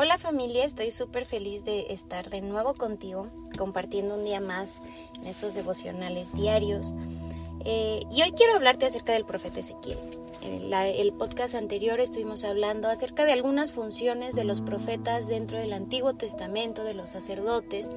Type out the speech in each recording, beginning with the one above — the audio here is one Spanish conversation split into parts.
Hola familia, estoy súper feliz de estar de nuevo contigo, compartiendo un día más en estos devocionales diarios. Eh, y hoy quiero hablarte acerca del profeta Ezequiel. En el podcast anterior estuvimos hablando acerca de algunas funciones de los profetas dentro del Antiguo Testamento, de los sacerdotes.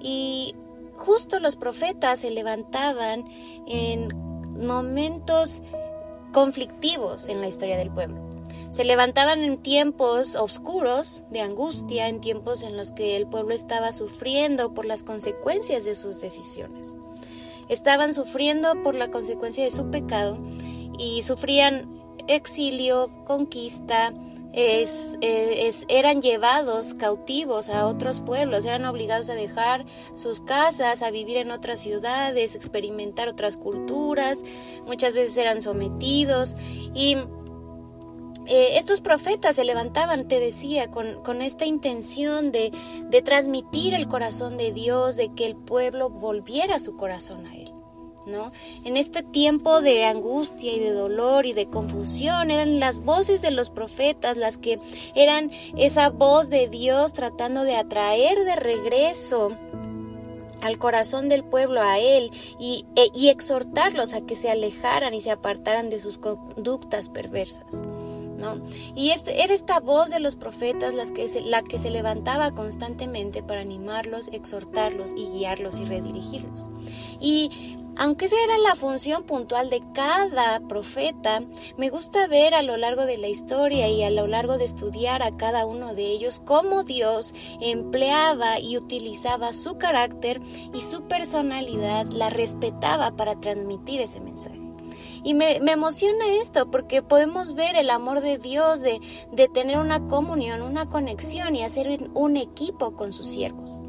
Y justo los profetas se levantaban en momentos conflictivos en la historia del pueblo. Se levantaban en tiempos oscuros de angustia, en tiempos en los que el pueblo estaba sufriendo por las consecuencias de sus decisiones. Estaban sufriendo por la consecuencia de su pecado y sufrían exilio, conquista, eran llevados cautivos a otros pueblos, eran obligados a dejar sus casas, a vivir en otras ciudades, experimentar otras culturas, muchas veces eran sometidos y eh, estos profetas se levantaban, te decía, con, esta intención de, de, transmitir el corazón de Dios, de que el pueblo volviera su corazón a Él. ¿no? En este tiempo de angustia y de dolor y de confusión eran las voces de los profetas las que eran esa voz de Dios tratando de atraer de regreso al corazón del pueblo a él y, e, y exhortarlos a que se alejaran y se apartaran de sus conductas perversas. Y este, era esta voz de los profetas las que la que se levantaba constantemente para animarlos, exhortarlos y guiarlos y redirigirlos. Y aunque esa era la función puntual de cada profeta, me gusta ver a lo largo de la historia y a lo largo de estudiar a cada uno de ellos cómo Dios empleaba y utilizaba su carácter y su personalidad, la respetaba para transmitir ese mensaje. Y me, emociona esto porque podemos ver el amor de Dios de, de tener una comunión, una conexión y hacer un equipo con sus siervos.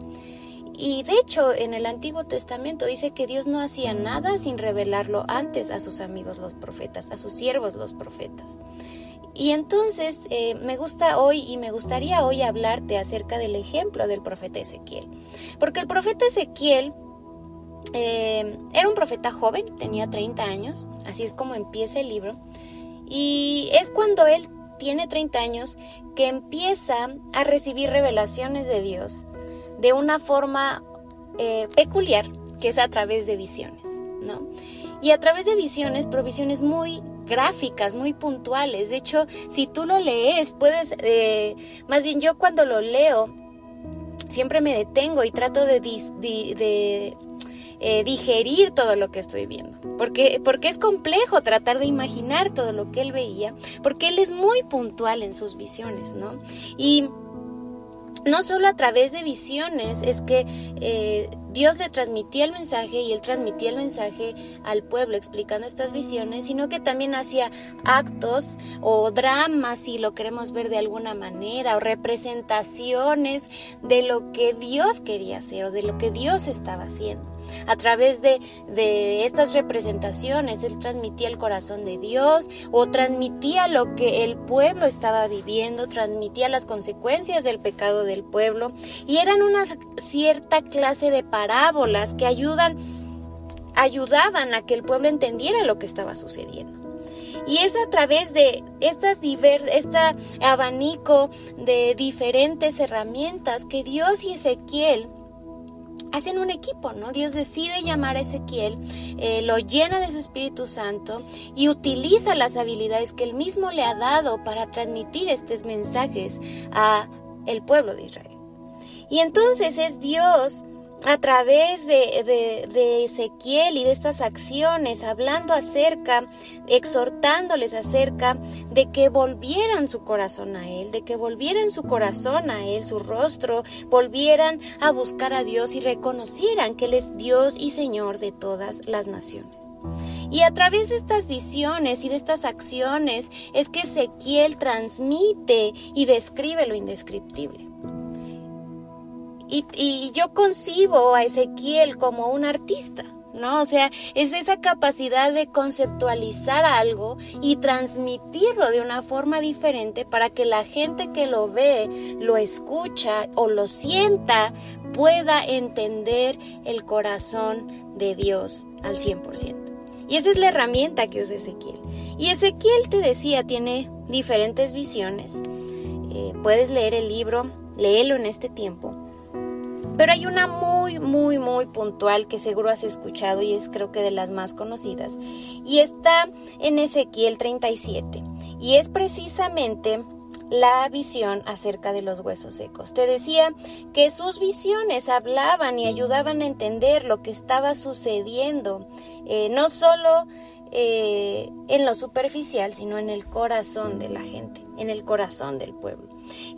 Y de hecho, en el Antiguo Testamento dice que Dios no hacía nada sin revelarlo antes a sus amigos los profetas, a sus siervos los profetas. Y entonces eh, me gusta hoy y me gustaría hoy hablarte acerca del ejemplo del profeta Ezequiel. Porque el profeta Ezequiel eh, era un profeta joven, tenía 30 años, así es como empieza el libro, y es cuando él tiene 30 años que empieza a recibir revelaciones de Dios de una forma eh, peculiar, que es a través de visiones, ¿no? Y a través de visiones, provisiones muy gráficas, muy puntuales. De hecho, si tú lo lees, puedes, eh, más bien yo cuando lo leo, siempre me detengo y trato de, de eh, digerir todo lo que estoy viendo. Porque, porque es complejo tratar de imaginar todo lo que él veía, porque él es muy puntual en sus visiones, ¿no? Y no solo a través de visiones es que eh, Dios le transmitía el mensaje y él transmitía el mensaje al pueblo explicando estas visiones, sino que también hacía actos o dramas, si lo queremos ver de alguna manera, o representaciones de lo que Dios quería hacer o de lo que Dios estaba haciendo. A través de, estas representaciones, él transmitía el corazón de Dios o transmitía lo que el pueblo estaba viviendo, transmitía las consecuencias del pecado del pueblo y eran una cierta clase de parábolas que ayudan, ayudaban a que el pueblo entendiera lo que estaba sucediendo. Y es a través de estas divers, este abanico de diferentes herramientas que Dios y Ezequiel hacen un equipo, ¿no? Dios decide llamar a Ezequiel, eh, lo llena de su Espíritu Santo y utiliza las habilidades que él mismo le ha dado para transmitir estos mensajes a el pueblo de Israel. Y entonces es Dios a través de, de, Ezequiel y de estas acciones, hablando acerca, exhortándoles acerca de que volvieran su corazón a Él, de que volvieran su corazón a Él, su rostro, volvieran a buscar a Dios y reconocieran que Él es Dios y Señor de todas las naciones. Y a través de estas visiones y de estas acciones es que Ezequiel transmite y describe lo indescriptible. Y, yo concibo a Ezequiel como un artista. ¿no? O sea, es esa capacidad de conceptualizar algo y transmitirlo de una forma diferente para que la gente que lo ve, lo escucha o lo sienta pueda entender el corazón de Dios al 100%. Y esa es la herramienta que usa Ezequiel. Y Ezequiel te decía, tiene diferentes visiones eh, puedes leer el libro, léelo en este tiempo. Pero hay una muy, muy, muy puntual que seguro has escuchado y es creo que de las más conocidas. Y está en Ezequiel 37. Y es precisamente la visión acerca de los huesos secos. Te decía que sus visiones hablaban y ayudaban a entender lo que estaba sucediendo, eh, no solo eh, en lo superficial, sino en el corazón de la gente, en el corazón del pueblo.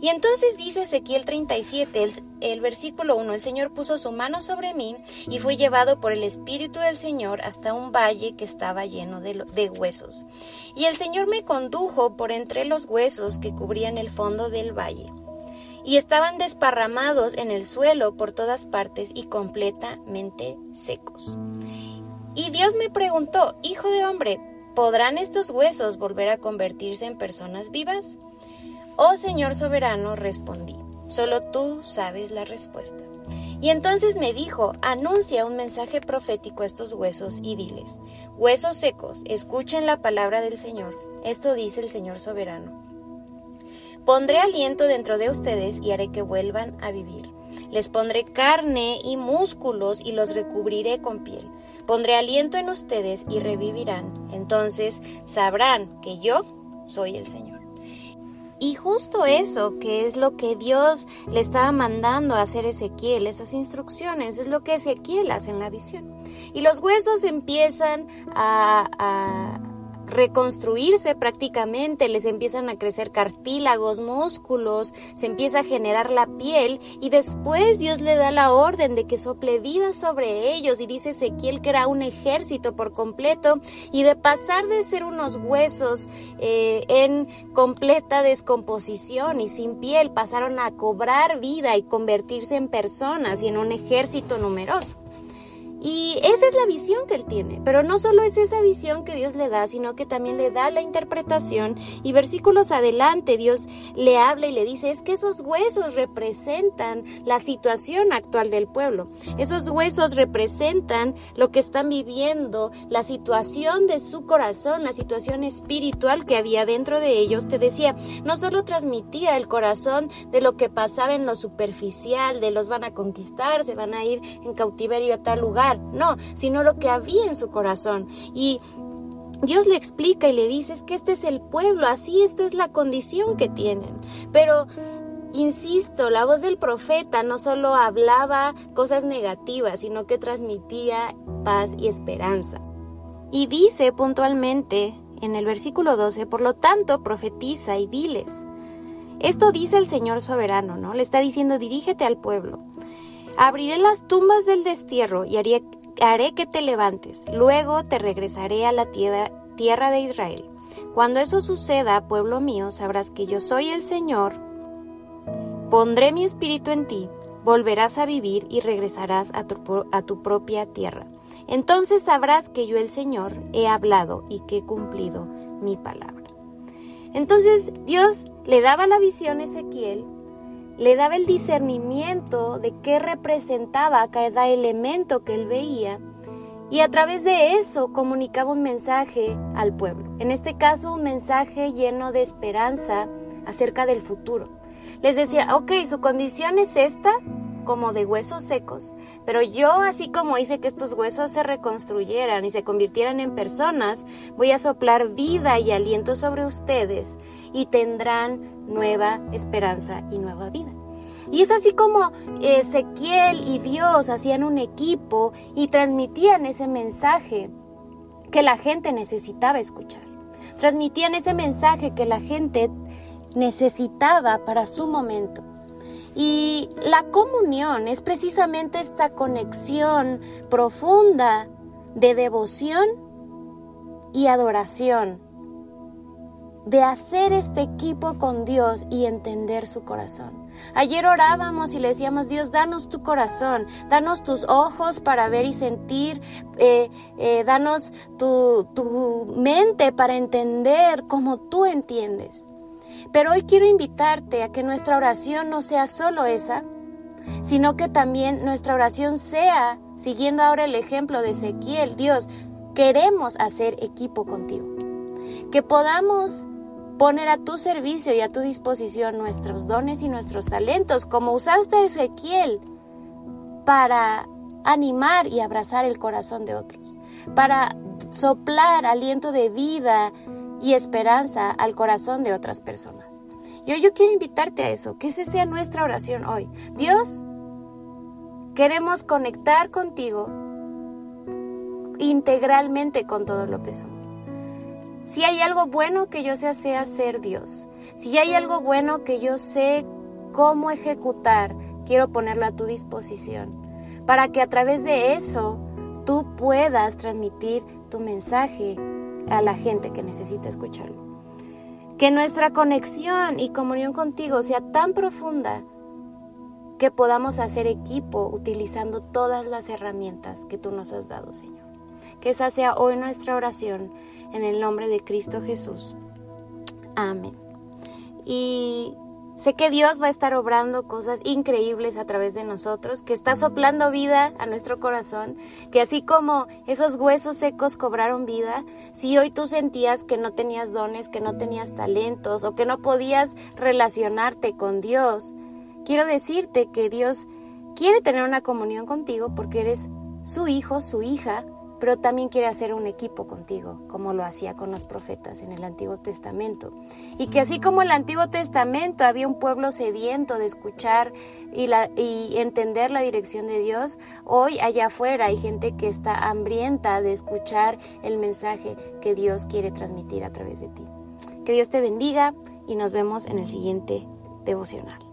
Y entonces dice Ezequiel 37, el, el, versículo 1, el Señor puso su mano sobre mí y fui llevado por el Espíritu del Señor hasta un valle que estaba lleno de, de huesos. Y el Señor me condujo por entre los huesos que cubrían el fondo del valle y estaban desparramados en el suelo por todas partes y completamente secos. Y Dios me preguntó, Hijo de hombre, ¿podrán estos huesos volver a convertirse en personas vivas? Oh Señor soberano, respondí, solo tú sabes la respuesta. Y entonces me dijo, anuncia un mensaje profético a estos huesos y diles, huesos secos, escuchen la palabra del Señor. Esto dice el Señor soberano. Pondré aliento dentro de ustedes y haré que vuelvan a vivir. Les pondré carne y músculos y los recubriré con piel. Pondré aliento en ustedes y revivirán. Entonces sabrán que yo soy el Señor. Y justo eso, que es lo que Dios le estaba mandando a hacer Ezequiel, esas instrucciones, es lo que Ezequiel hace en la visión. Y los huesos empiezan a, a reconstruirse prácticamente, les empiezan a crecer cartílagos, músculos, se empieza a generar la piel y después Dios le da la orden de que sople vida sobre ellos y dice Ezequiel que era un ejército por completo y de pasar de ser unos huesos eh, en completa descomposición y sin piel pasaron a cobrar vida y convertirse en personas y en un ejército numeroso. Y esa es la visión que él tiene. Pero no solo es esa visión que Dios le da, sino que también le da la interpretación. Y versículos adelante Dios le habla y le dice, es que esos huesos representan la situación actual del pueblo. Esos huesos representan lo que están viviendo, la situación de su corazón, la situación espiritual que había dentro de ellos. Te decía, no solo transmitía el corazón de lo que pasaba en lo superficial, de los van a conquistar, se van a ir en cautiverio a tal lugar no, sino lo que había en su corazón. Y Dios le explica y le dice es que este es el pueblo, así esta es la condición que tienen. Pero Insisto, la voz del profeta no solo hablaba cosas negativas, sino que transmitía paz y esperanza. Y dice puntualmente en el versículo 12, por lo tanto, profetiza y diles. Esto dice el Señor soberano, ¿no? Le está diciendo, dirígete al pueblo. Abriré las tumbas del destierro y haré, que te levantes. Luego te regresaré a la tierra, tierra de Israel. Cuando eso suceda, pueblo mío, sabrás que yo soy el Señor. Pondré mi espíritu en ti, volverás a vivir y regresarás a tu, a tu propia tierra. Entonces sabrás que yo el Señor he hablado y que he cumplido mi palabra. Entonces Dios le daba la visión a Ezequiel le daba el discernimiento de qué representaba cada elemento que él veía y a través de eso comunicaba un mensaje al pueblo. En este caso, un mensaje lleno de esperanza acerca del futuro. Les decía, ok, su condición es esta, como de huesos secos, pero yo, así como hice que estos huesos se reconstruyeran y se convirtieran en personas, voy a soplar vida y aliento sobre ustedes y tendrán nueva esperanza y nueva vida. Y es así como Ezequiel y Dios hacían un equipo y transmitían ese mensaje que la gente necesitaba escuchar. Transmitían ese mensaje que la gente necesitaba para su momento. Y la comunión es precisamente esta conexión profunda de devoción y adoración, de hacer este equipo con Dios y entender su corazón. Ayer orábamos y le decíamos, Dios, danos tu corazón, danos tus ojos para ver y sentir, eh, eh, danos tu, tu mente para entender como tú entiendes. Pero hoy quiero invitarte a que nuestra oración no sea solo esa, sino que también nuestra oración sea, siguiendo ahora el ejemplo de Ezequiel, Dios, queremos hacer equipo contigo. Que podamos poner a tu servicio y a tu disposición nuestros dones y nuestros talentos, como usaste Ezequiel para animar y abrazar el corazón de otros, para soplar aliento de vida y esperanza al corazón de otras personas. Hoy yo quiero invitarte a eso, que esa sea nuestra oración hoy. Dios, queremos conectar contigo integralmente con todo lo que somos. Si hay algo bueno que yo sé sea ser Dios. Si hay algo bueno que yo sé cómo ejecutar, quiero ponerlo a tu disposición. Para que a través de eso tú puedas transmitir tu mensaje a la gente que necesita escucharlo. Que nuestra conexión y comunión contigo sea tan profunda que podamos hacer equipo utilizando todas las herramientas que tú nos has dado, Señor. Que esa sea hoy nuestra oración en el nombre de Cristo Jesús. Amén. Y sé que Dios va a estar obrando cosas increíbles a través de nosotros, que está soplando vida a nuestro corazón, que así como esos huesos secos cobraron vida, si hoy tú sentías que no tenías dones, que no tenías talentos o que no podías relacionarte con Dios, quiero decirte que Dios quiere tener una comunión contigo porque eres su hijo, su hija, pero también quiere hacer un equipo contigo, como lo hacía con los profetas en el Antiguo Testamento. Y que así como en el Antiguo Testamento había un pueblo sediento de escuchar y, entender la dirección de Dios, hoy allá afuera hay gente que está hambrienta de escuchar el mensaje que Dios quiere transmitir a través de ti. Que Dios te bendiga y nos vemos en el siguiente devocional.